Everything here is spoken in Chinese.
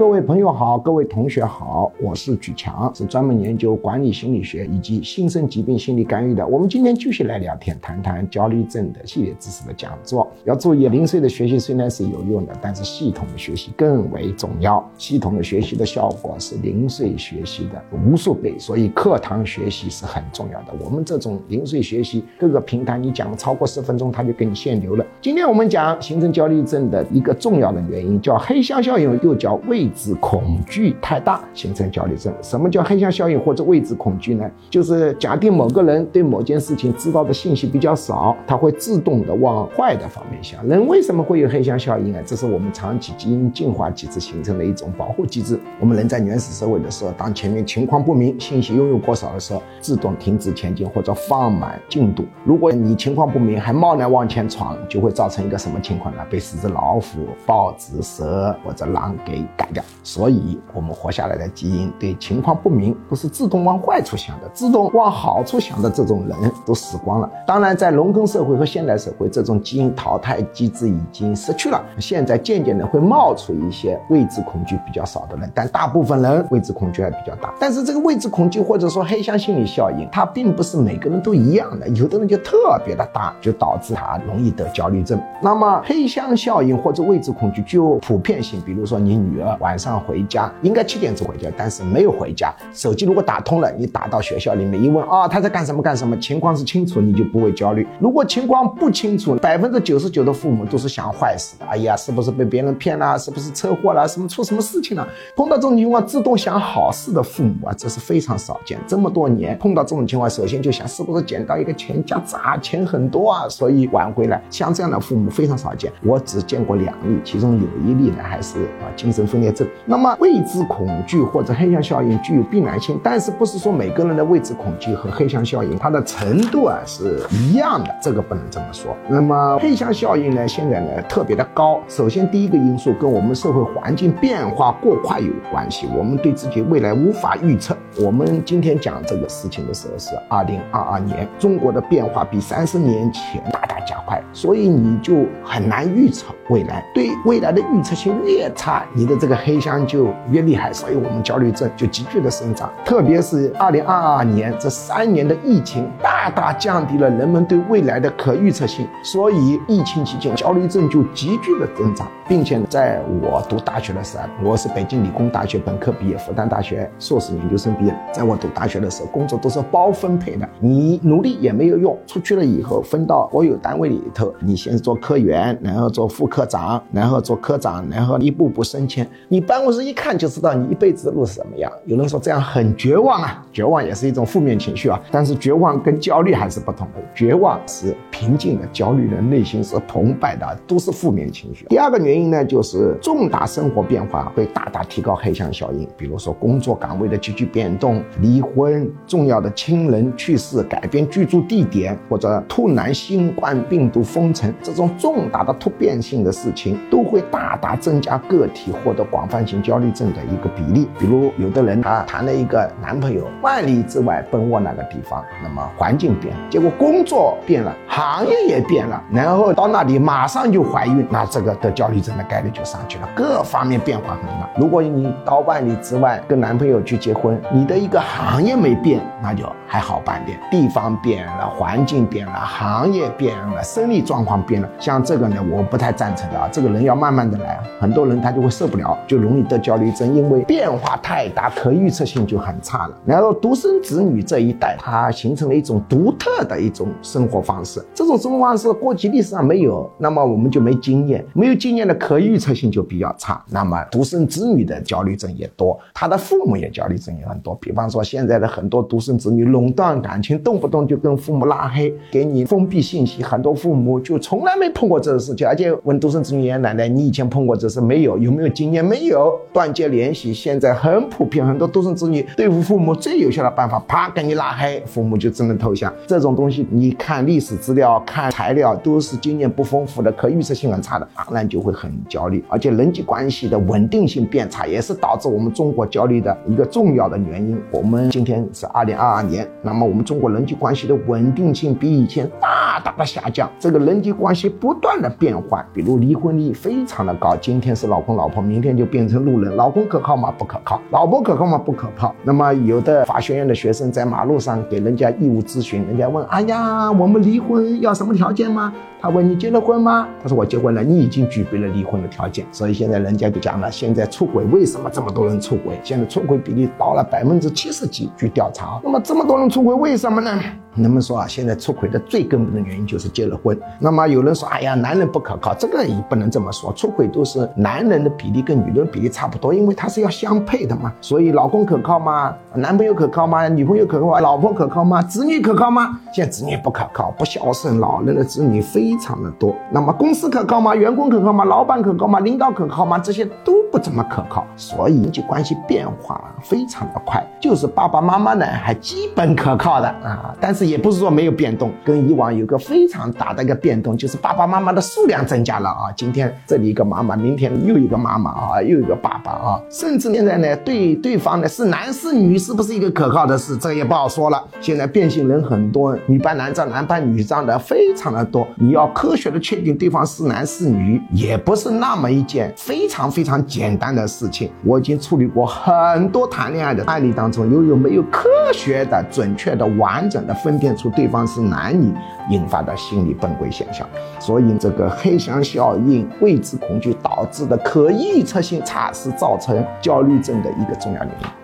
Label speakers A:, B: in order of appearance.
A: 各位朋友好，各位同学好，我是举强，是专门研究管理心理学以及新生疾病心理干预的。我们今天继续来聊天，谈谈焦虑症的系列知识的讲座。要注意，零碎的学习虽然是有用的，但是系统的学习更为重要。系统的学习的效果是零碎学习的无数倍，所以课堂学习是很重要的。我们这种零碎学习，各个平台你讲超过十分钟，他就给你限流了。今天我们讲形成焦虑症的一个重要的原因，叫黑箱效应，又叫未知恐惧太大形成焦虑症。什么叫黑箱效应或者未知恐惧呢？就是假定某个人对某件事情知道的信息比较少，他会自动的往坏的方面想。人为什么会有黑箱效应啊？这是我们长期基因进化机制形成的一种保护机制。我们人在原始社会的时候，当前面情况不明、信息拥有过少的时候，自动停止前进或者放慢进度。如果你情况不明还贸然往前闯，就会造成一个什么情况呢？被十只老虎、豹子、蛇或者狼给干掉。所以，我们活下来的基因对情况不明都是自动往坏处想的，自动往好处想的这种人都死光了。当然，在农耕社会和现代社会，这种基因淘汰机制已经失去了。现在渐渐的会冒出一些未知恐惧比较少的人，但大部分人未知恐惧还比较大。但是这个未知恐惧或者说黑箱心理效应，它并不是每个人都一样的，有的人就特别的大，就导致他容易得焦虑症。那么黑箱效应或者未知恐惧具有普遍性，比如说你女儿晚上回家应该七点钟回家，但是没有回家，手机如果打通了，你打到学校里面一问啊，他在干什么干什么，情况是清楚，你就不会焦虑。如果情况不清楚，百分之九十九的父母都是想坏事的，哎呀，是不是被别人骗了？是不是车祸了？什么出什么事情了？碰到这种情况，自动想好事的父母啊，这是非常少见。这么多年碰到这种情况，首先就想是不是捡到一个钱夹子啊，钱很多啊，所以挽回来。像这样的父母非常少见，我只见过两例，其中有一例呢还是啊精神分裂那么未知恐惧或者黑箱效应具有必然性，但是不是说每个人的未知恐惧和黑箱效应它的程度啊是一样的，这个不能这么说。那么黑箱效应呢，现在呢特别的高。首先第一个因素跟我们社会环境变化过快有关系，我们对自己未来无法预测。我们今天讲这个事情的时候是二零二二年，中国的变化比三十年前大大加快，所以你就很难预测未来。对未来的预测性越差，你的这个黑箱就越厉害，所以我们焦虑症就急剧的生长。特别是二零二二年这三年的疫情，大大降低了人们对未来的可预测性，所以疫情期间焦虑症就急剧的增长，并且在我读大学的时候，我是北京理工大学本科毕业，复旦大学硕士研究生业。在我读大学的时候，工作都是包分配的，你努力也没有用，出去了以后分到国有单位里头，你先做科员，然后做副科长，然后做科长，然后一步步升迁。你办公室一看就知道你一辈子的路是什么样。有人说这样很绝望啊，绝望也是一种负面情绪啊，但是绝望跟焦虑还是不同的，绝望是平静的，焦虑的内心是澎湃的，都是负面情绪。第二个原因呢，就是重大生活变化会大大提高黑箱效应，比如说工作岗位的急剧变动、离婚、重要的亲人去世、改变居住地点或者突然新冠病毒封城这种重大的突变性的事情，都会大大增加个体获得广泛性焦虑症的一个比例。比如，有的人他谈了一个男朋友，万里之外奔波那个地方，那么环境变，结果工作变了，行业也变了，然后到那里马上就怀孕，那这个得焦虑症的概率就上去了，各方面变化很大。如果你到万里之外跟男朋友去结婚，你你的一个行业没变，那就还好办点。地方变了，环境变了，行业变了，生理状况变了，像这个呢，我不太赞成的啊。这个人要慢慢的来，很多人他就会受不了，就容易得焦虑症，因为变化太大，可预测性就很差了。然后独生子女这一代，他形成了一种独特的一种生活方式，这种生活方式过去历史上没有，那么我们就没经验，没有经验的可预测性就比较差。那么独生子女的焦虑症也多，他的父母也焦虑症也很多。比方说现在的很多独生子女垄断感情，动不动就跟父母拉黑，给你封闭信息。很多父母就从来没碰过这个事情，而且问独生子女爷爷奶奶，你以前碰过这事没有？有没有经验？没有，断绝联系。现在很普遍，很多独生子女对付父母最有效的办法，啪给你拉黑，父母就只能投降。这种东西，你看历史资料、看材料，都是经验不丰富的，可预测性很差的，当然就会很焦虑，而且人际关系的稳定性变差，也是导致我们中国焦虑的一个重要的原因。原因。我们今天是二零二二年，那么我们中国人际关系的稳定性比以前大大的下降，这个人际关系不断的变换，比如离婚率非常的高，今天是老公老婆，明天就变成路人，老公可靠吗？不可靠，老婆可靠吗？不可靠。那么有的法学院的学生在马路上给人家义务咨询，人家问：哎呀，我们离婚要什么条件吗？他问你结了婚吗？他说我结婚了，你已经具备了离婚的条件。所以现在人家就讲了，现在出轨为什么这么多人出轨？现在出轨比例到了百百分之七十几，去调查。那么这么多人出轨，为什么呢？人们说啊，现在出轨的最根本的原因就是结了婚。那么有人说，哎呀，男人不可靠，这个也不能这么说。出轨都是男人的比例跟女人比例差不多，因为他是要相配的嘛。所以老公可靠吗？男朋友可靠吗？女朋友可靠吗？老婆可靠吗？子女可靠吗？现在子女不可靠，不孝顺，老人的子女非常的多。那么公司可靠吗？员工可靠吗？老板可靠吗？领导可靠吗？这些都不怎么可靠。所以人际关系变化非常的快，就是爸爸妈妈呢还基本可靠的啊，但是是。也不是说没有变动，跟以往有个非常大的一个变动，就是爸爸妈妈的数量增加了啊。今天这里一个妈妈，明天又一个妈妈啊，又一个爸爸啊，甚至现在呢，对对方呢是男是女，是不是一个可靠的事，这也不好说了。现在变性人很多，女扮男装、男扮女装的非常的多，你要科学的确定对方是男是女，也不是那么一件非常非常简单的事情。我已经处理过很多谈恋爱的案例当中，由于没有科学的、准确的、完整的分。分辨出对方是男女引发的心理崩溃现象，所以这个黑箱效应、未知恐惧导致的可预测性差是造成焦虑症的一个重要原因。